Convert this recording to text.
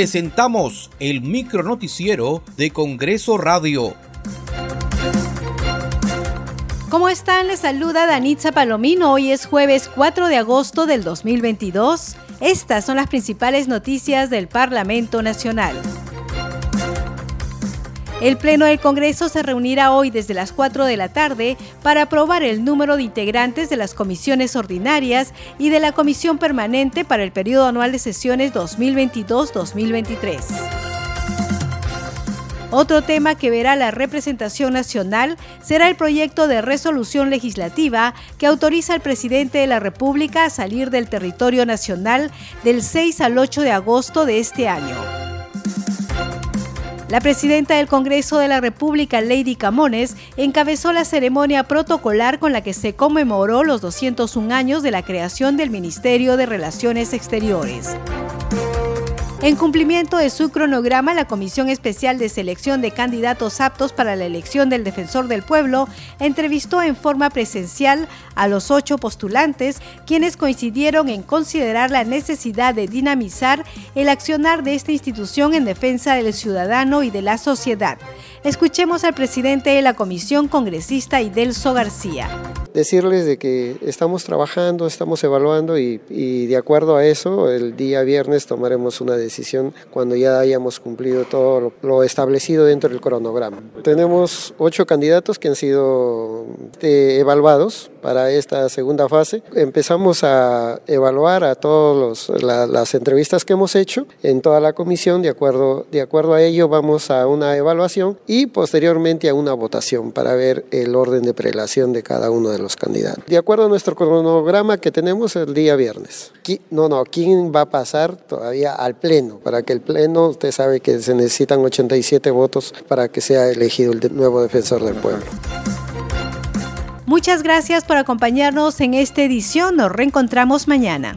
presentamos el micro noticiero de Congreso Radio. ¿Cómo están? Les saluda Danitza Palomino. Hoy es jueves 4 de agosto del 2022. Estas son las principales noticias del Parlamento Nacional. El Pleno del Congreso se reunirá hoy desde las 4 de la tarde para aprobar el número de integrantes de las comisiones ordinarias y de la Comisión Permanente para el periodo anual de sesiones 2022-2023. Otro tema que verá la representación nacional será el proyecto de resolución legislativa que autoriza al presidente de la República a salir del territorio nacional del 6 al 8 de agosto de este año. La presidenta del Congreso de la República, Lady Camones, encabezó la ceremonia protocolar con la que se conmemoró los 201 años de la creación del Ministerio de Relaciones Exteriores. En cumplimiento de su cronograma, la Comisión Especial de Selección de Candidatos Aptos para la Elección del Defensor del Pueblo entrevistó en forma presencial a los ocho postulantes, quienes coincidieron en considerar la necesidad de dinamizar el accionar de esta institución en defensa del ciudadano y de la sociedad. Escuchemos al presidente de la comisión congresista Idelso García decirles de que estamos trabajando, estamos evaluando y, de acuerdo a eso, el día viernes tomaremos una decisión cuando ya hayamos cumplido todo lo, establecido dentro del cronograma. Tenemos ocho candidatos que han sido eh, evaluados para esta segunda fase. Empezamos a evaluar a todas las entrevistas que hemos hecho en toda la comisión. De acuerdo, de acuerdo a ello, vamos a una evaluación y posteriormente a una votación para ver el orden de prelación de cada uno de los candidatos. De acuerdo a nuestro cronograma que tenemos el día viernes. No, no, ¿quién va a pasar todavía al Pleno? Para que el Pleno, usted sabe que se necesitan 87 votos para que sea elegido el nuevo defensor del pueblo. Muchas gracias por acompañarnos en esta edición. Nos reencontramos mañana.